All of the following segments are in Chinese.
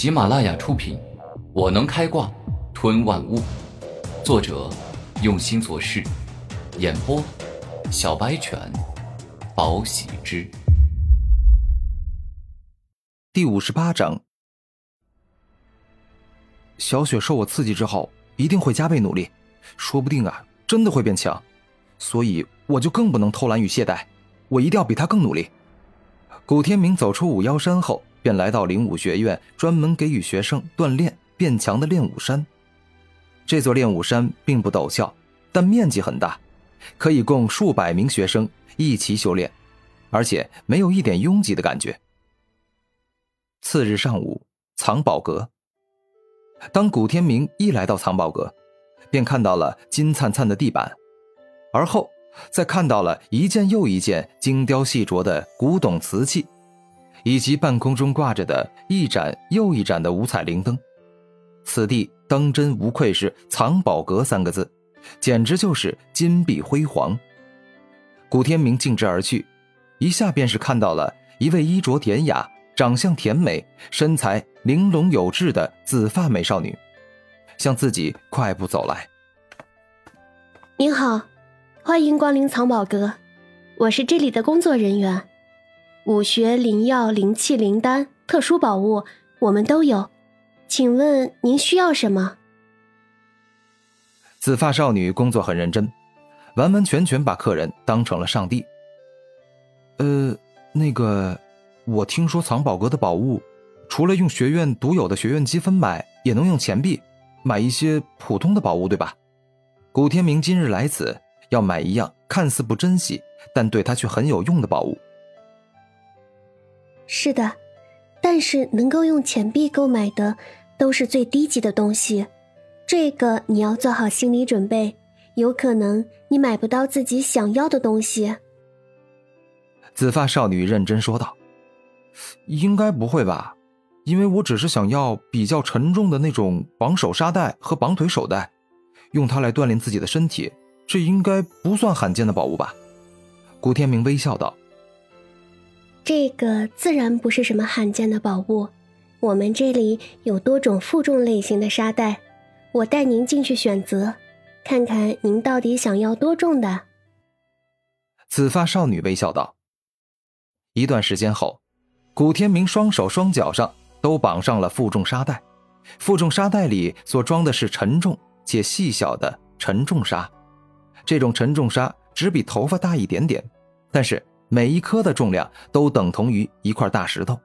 喜马拉雅出品，《我能开挂吞万物》，作者用心做事，演播小白犬，宝喜之。第五十八章，小雪受我刺激之后，一定会加倍努力，说不定啊，真的会变强，所以我就更不能偷懒与懈怠，我一定要比她更努力。古天明走出五妖山后。便来到灵武学院，专门给予学生锻炼变强的练武山。这座练武山并不陡峭，但面积很大，可以供数百名学生一齐修炼，而且没有一点拥挤的感觉。次日上午，藏宝阁。当古天明一来到藏宝阁，便看到了金灿灿的地板，而后在看到了一件又一件精雕细琢的古董瓷器。以及半空中挂着的一盏又一盏的五彩灵灯，此地当真无愧是“藏宝阁”三个字，简直就是金碧辉煌。古天明径直而去，一下便是看到了一位衣着典雅、长相甜美、身材玲珑有致的紫发美少女，向自己快步走来。您好，欢迎光临藏宝阁，我是这里的工作人员。武学灵药、灵气、灵丹、特殊宝物，我们都有。请问您需要什么？紫发少女工作很认真，完完全全把客人当成了上帝。呃，那个，我听说藏宝阁的宝物，除了用学院独有的学院积分买，也能用钱币买一些普通的宝物，对吧？古天明今日来此，要买一样看似不珍惜，但对他却很有用的宝物。是的，但是能够用钱币购买的都是最低级的东西，这个你要做好心理准备，有可能你买不到自己想要的东西。紫发少女认真说道：“应该不会吧？因为我只是想要比较沉重的那种绑手沙袋和绑腿手袋，用它来锻炼自己的身体，这应该不算罕见的宝物吧？”古天明微笑道。这个自然不是什么罕见的宝物，我们这里有多种负重类型的沙袋，我带您进去选择，看看您到底想要多重的。紫发少女微笑道。一段时间后，古天明双手双脚上都绑上了负重沙袋，负重沙袋里所装的是沉重且细小的沉重沙，这种沉重沙只比头发大一点点，但是。每一颗的重量都等同于一块大石头，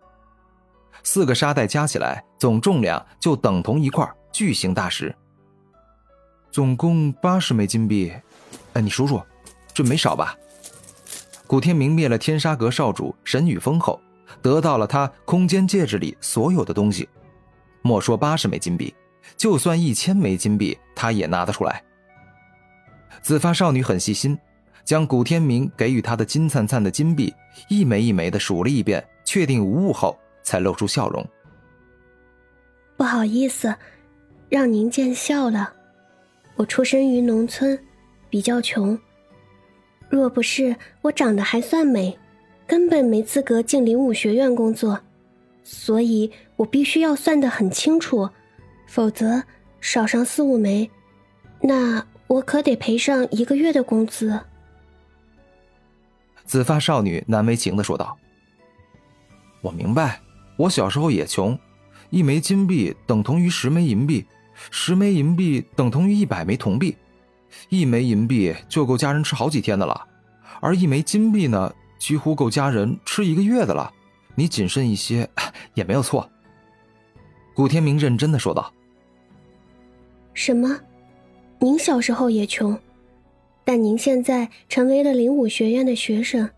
四个沙袋加起来总重量就等同一块巨型大石。总共八十枚金币，哎，你数数，这没少吧？古天明灭了天沙阁少主沈雨峰后，得到了他空间戒指里所有的东西，莫说八十枚金币，就算一千枚金币，他也拿得出来。紫发少女很细心。将古天明给予她的金灿灿的金币一枚一枚的数了一遍，确定无误后，才露出笑容。不好意思，让您见笑了。我出生于农村，比较穷。若不是我长得还算美，根本没资格进灵武学院工作。所以我必须要算得很清楚，否则少上四五枚，那我可得赔上一个月的工资。紫发少女难为情的说道：“我明白，我小时候也穷，一枚金币等同于十枚银币，十枚银币等同于一百枚铜币，一枚银币就够家人吃好几天的了，而一枚金币呢，几乎够家人吃一个月的了。你谨慎一些也没有错。”古天明认真的说道：“什么？您小时候也穷？”但您现在成为了灵武学院的学生，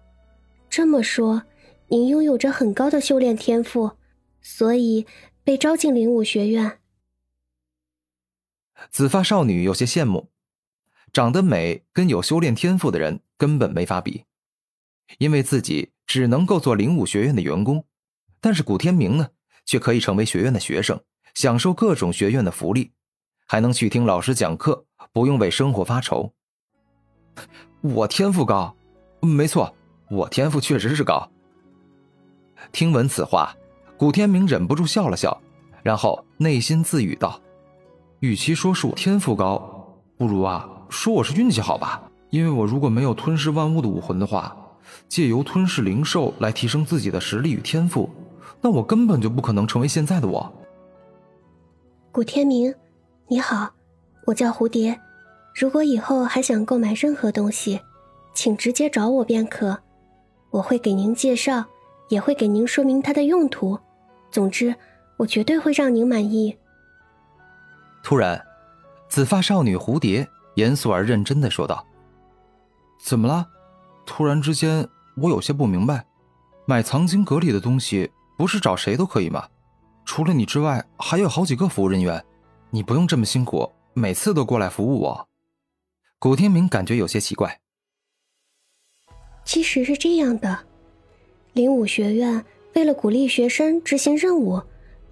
这么说，您拥有着很高的修炼天赋，所以被招进灵武学院。紫发少女有些羡慕，长得美跟有修炼天赋的人根本没法比，因为自己只能够做灵武学院的员工，但是古天明呢，却可以成为学院的学生，享受各种学院的福利，还能去听老师讲课，不用为生活发愁。我天赋高，没错，我天赋确实是高。听闻此话，古天明忍不住笑了笑，然后内心自语道：“与其说是我天赋高，不如啊说我是运气好吧。因为我如果没有吞噬万物的武魂的话，借由吞噬灵兽来提升自己的实力与天赋，那我根本就不可能成为现在的我。”古天明，你好，我叫蝴蝶。如果以后还想购买任何东西，请直接找我便可，我会给您介绍，也会给您说明它的用途。总之，我绝对会让您满意。突然，紫发少女蝴蝶严肃而认真的说道：“怎么了？突然之间，我有些不明白。买藏经阁里的东西，不是找谁都可以吗？除了你之外，还有好几个服务人员，你不用这么辛苦，每次都过来服务我。”古天明感觉有些奇怪。其实是这样的，灵武学院为了鼓励学生执行任务，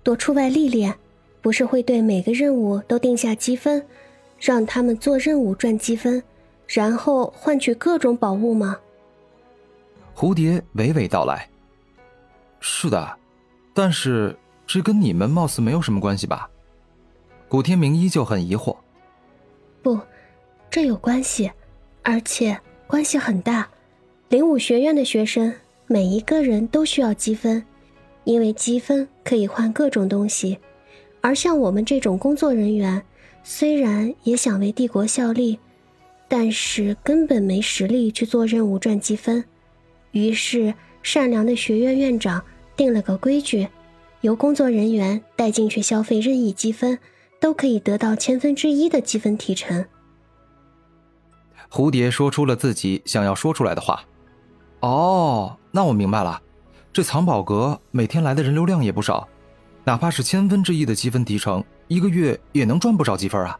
多出外历练，不是会对每个任务都定下积分，让他们做任务赚积分，然后换取各种宝物吗？蝴蝶娓娓道来：“是的，但是这跟你们貌似没有什么关系吧？”古天明依旧很疑惑。不。这有关系，而且关系很大。灵武学院的学生每一个人都需要积分，因为积分可以换各种东西。而像我们这种工作人员，虽然也想为帝国效力，但是根本没实力去做任务赚积分。于是，善良的学院院长定了个规矩：由工作人员带进去消费任意积分，都可以得到千分之一的积分提成。蝴蝶说出了自己想要说出来的话。哦，那我明白了。这藏宝阁每天来的人流量也不少，哪怕是千分之一的积分提成，一个月也能赚不少积分啊。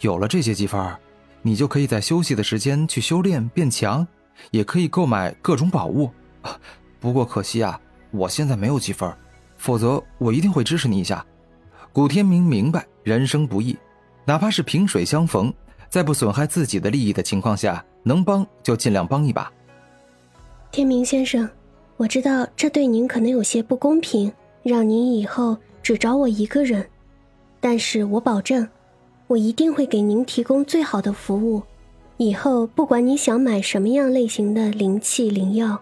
有了这些积分，你就可以在休息的时间去修炼变强，也可以购买各种宝物。不过可惜啊，我现在没有积分，否则我一定会支持你一下。古天明明白人生不易，哪怕是萍水相逢。在不损害自己的利益的情况下，能帮就尽量帮一把。天明先生，我知道这对您可能有些不公平，让您以后只找我一个人，但是我保证，我一定会给您提供最好的服务。以后不管你想买什么样类型的灵器灵药，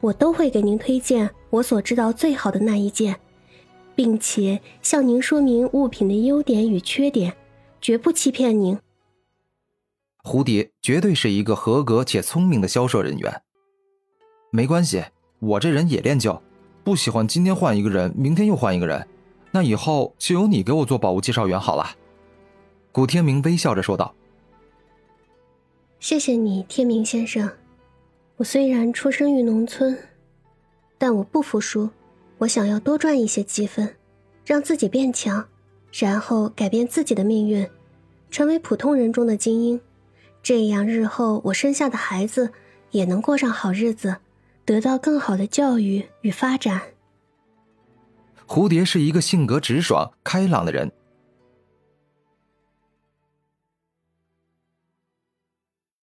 我都会给您推荐我所知道最好的那一件，并且向您说明物品的优点与缺点，绝不欺骗您。蝴蝶绝对是一个合格且聪明的销售人员。没关系，我这人也恋旧，不喜欢今天换一个人，明天又换一个人。那以后就由你给我做宝物介绍员好了。”古天明微笑着说道。“谢谢你，天明先生。我虽然出生于农村，但我不服输，我想要多赚一些积分，让自己变强，然后改变自己的命运，成为普通人中的精英。”这样，日后我生下的孩子也能过上好日子，得到更好的教育与发展。蝴蝶是一个性格直爽、开朗的人，